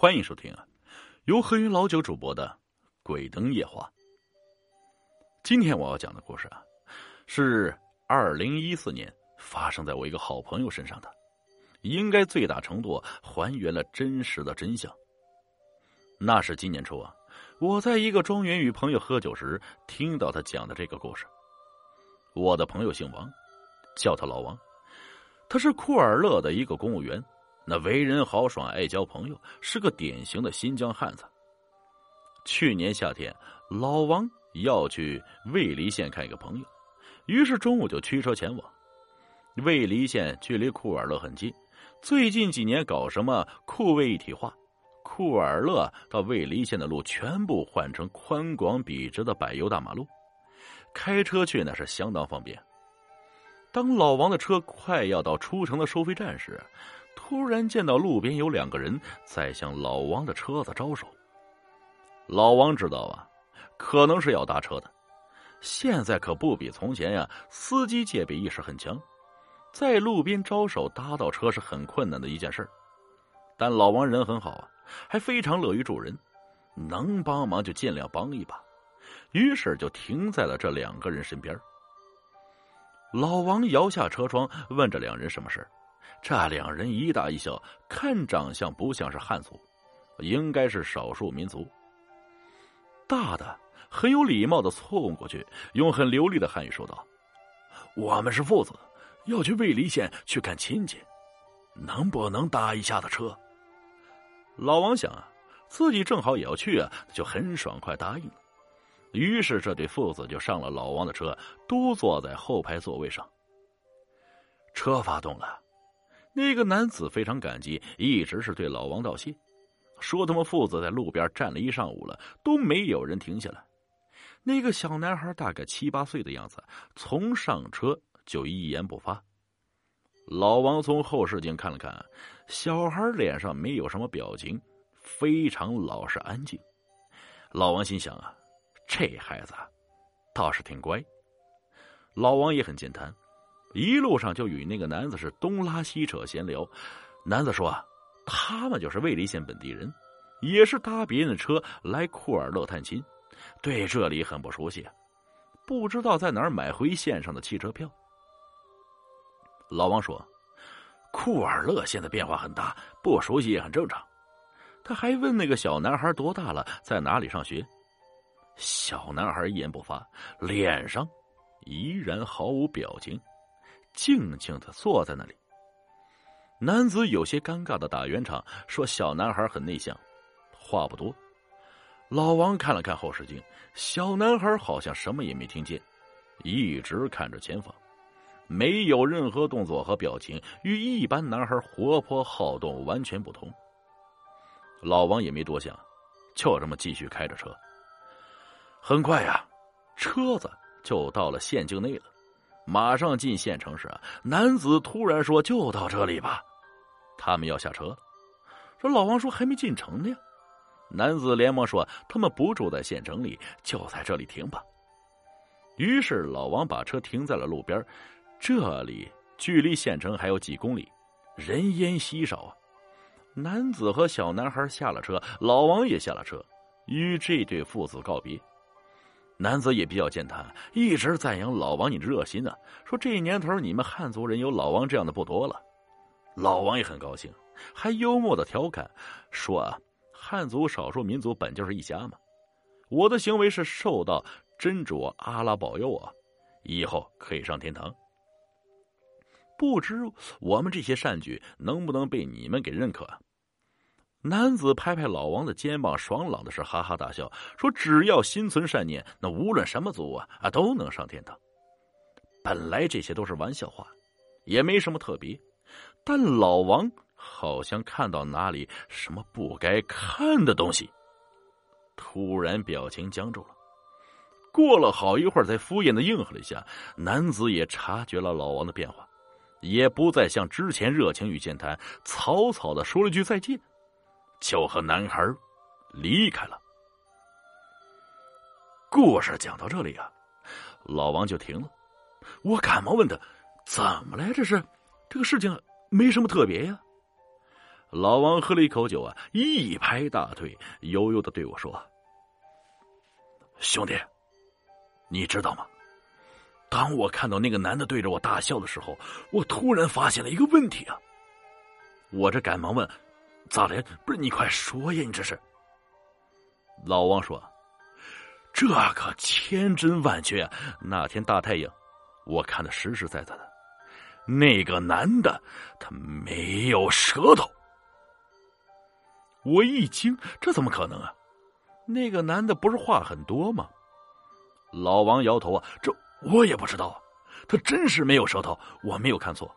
欢迎收听啊，由黑云老九主播的《鬼灯夜话》。今天我要讲的故事啊，是二零一四年发生在我一个好朋友身上的，应该最大程度还原了真实的真相。那是今年初啊，我在一个庄园与朋友喝酒时，听到他讲的这个故事。我的朋友姓王，叫他老王，他是库尔勒的一个公务员。那为人豪爽，爱交朋友，是个典型的新疆汉子。去年夏天，老王要去尉犁县看一个朋友，于是中午就驱车前往。尉犁县距离库尔勒很近，最近几年搞什么库卫一体化，库尔勒到尉犁县的路全部换成宽广笔直的柏油大马路，开车去那是相当方便。当老王的车快要到出城的收费站时，突然见到路边有两个人在向老王的车子招手。老王知道啊，可能是要搭车的。现在可不比从前呀，司机戒备意识很强，在路边招手搭到车是很困难的一件事但老王人很好啊，还非常乐于助人，能帮忙就尽量帮一把，于是就停在了这两个人身边。老王摇下车窗，问这两人什么事这两人一大一小，看长相不像是汉族，应该是少数民族。大的很有礼貌的凑过去，用很流利的汉语说道：“我们是父子，要去尉犁县去看亲戚，能不能搭一下子车？”老王想啊，自己正好也要去啊，就很爽快答应了。于是这对父子就上了老王的车，都坐在后排座位上。车发动了。那个男子非常感激，一直是对老王道谢，说他们父子在路边站了一上午了，都没有人停下来。那个小男孩大概七八岁的样子，从上车就一言不发。老王从后视镜看了看，小孩脸上没有什么表情，非常老实安静。老王心想啊，这孩子倒是挺乖。老王也很健谈。一路上就与那个男子是东拉西扯闲聊，男子说：“他们就是尉犁县本地人，也是搭别人的车来库尔勒探亲，对这里很不熟悉，不知道在哪儿买回县上的汽车票。”老王说：“库尔勒现在变化很大，不熟悉也很正常。”他还问那个小男孩多大了，在哪里上学。小男孩一言不发，脸上依然毫无表情。静静的坐在那里。男子有些尴尬的打圆场，说：“小男孩很内向，话不多。”老王看了看后视镜，小男孩好像什么也没听见，一直看着前方，没有任何动作和表情，与一般男孩活泼好动完全不同。老王也没多想，就这么继续开着车。很快呀，车子就到了县境内了。马上进县城时，男子突然说：“就到这里吧。”他们要下车。说老王说：“还没进城呢。”男子连忙说：“他们不住在县城里，就在这里停吧。”于是老王把车停在了路边。这里距离县城还有几公里，人烟稀少啊。男子和小男孩下了车，老王也下了车，与这对父子告别。男子也比较健谈，一直赞扬老王你热心啊，说这年头你们汉族人有老王这样的不多了。老王也很高兴，还幽默的调侃说：“啊，汉族少数民族本就是一家嘛，我的行为是受到真主阿拉保佑啊，以后可以上天堂。不知我们这些善举能不能被你们给认可？”男子拍拍老王的肩膀，爽朗的是哈哈大笑，说：“只要心存善念，那无论什么族啊啊都能上天堂。”本来这些都是玩笑话，也没什么特别，但老王好像看到哪里什么不该看的东西，突然表情僵住了。过了好一会儿，才敷衍的应和了一下。男子也察觉了老王的变化，也不再像之前热情与健谈，草草的说了句再见。就和男孩离开了。故事讲到这里啊，老王就停了。我赶忙问他：“怎么了？这是这个事情没什么特别呀？”老王喝了一口酒啊，一拍大腿，悠悠的对我说：“兄弟，你知道吗？当我看到那个男的对着我大笑的时候，我突然发现了一个问题啊！我这赶忙问：咋的？不是你快说呀！你这是？”老王说：“这可千真万确啊！那天大太阳，我看的实实在在的。”那个男的，他没有舌头。我一惊，这怎么可能啊？那个男的不是话很多吗？老王摇头啊，这我也不知道啊。他真是没有舌头，我没有看错。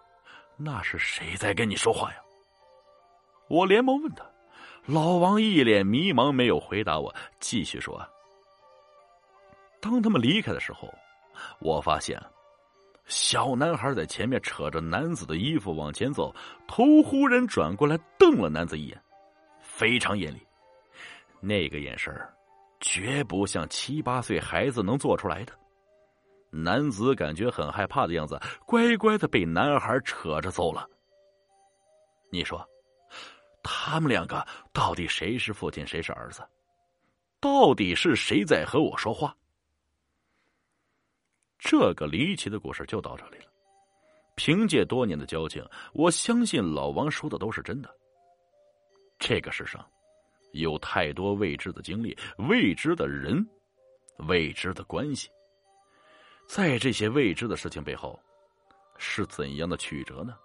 那是谁在跟你说话呀？我连忙问他。老王一脸迷茫，没有回答我，继续说：“当他们离开的时候，我发现。”小男孩在前面扯着男子的衣服往前走，头忽然转过来瞪了男子一眼，非常严厉。那个眼神绝不像七八岁孩子能做出来的。男子感觉很害怕的样子，乖乖的被男孩扯着走了。你说，他们两个到底谁是父亲，谁是儿子？到底是谁在和我说话？这个离奇的故事就到这里了。凭借多年的交情，我相信老王说的都是真的。这个世上，有太多未知的经历、未知的人、未知的关系。在这些未知的事情背后，是怎样的曲折呢？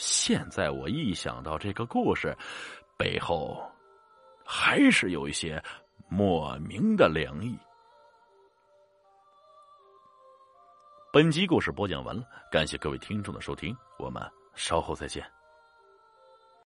现在我一想到这个故事背后，还是有一些莫名的凉意。本集故事播讲完了，感谢各位听众的收听，我们稍后再见。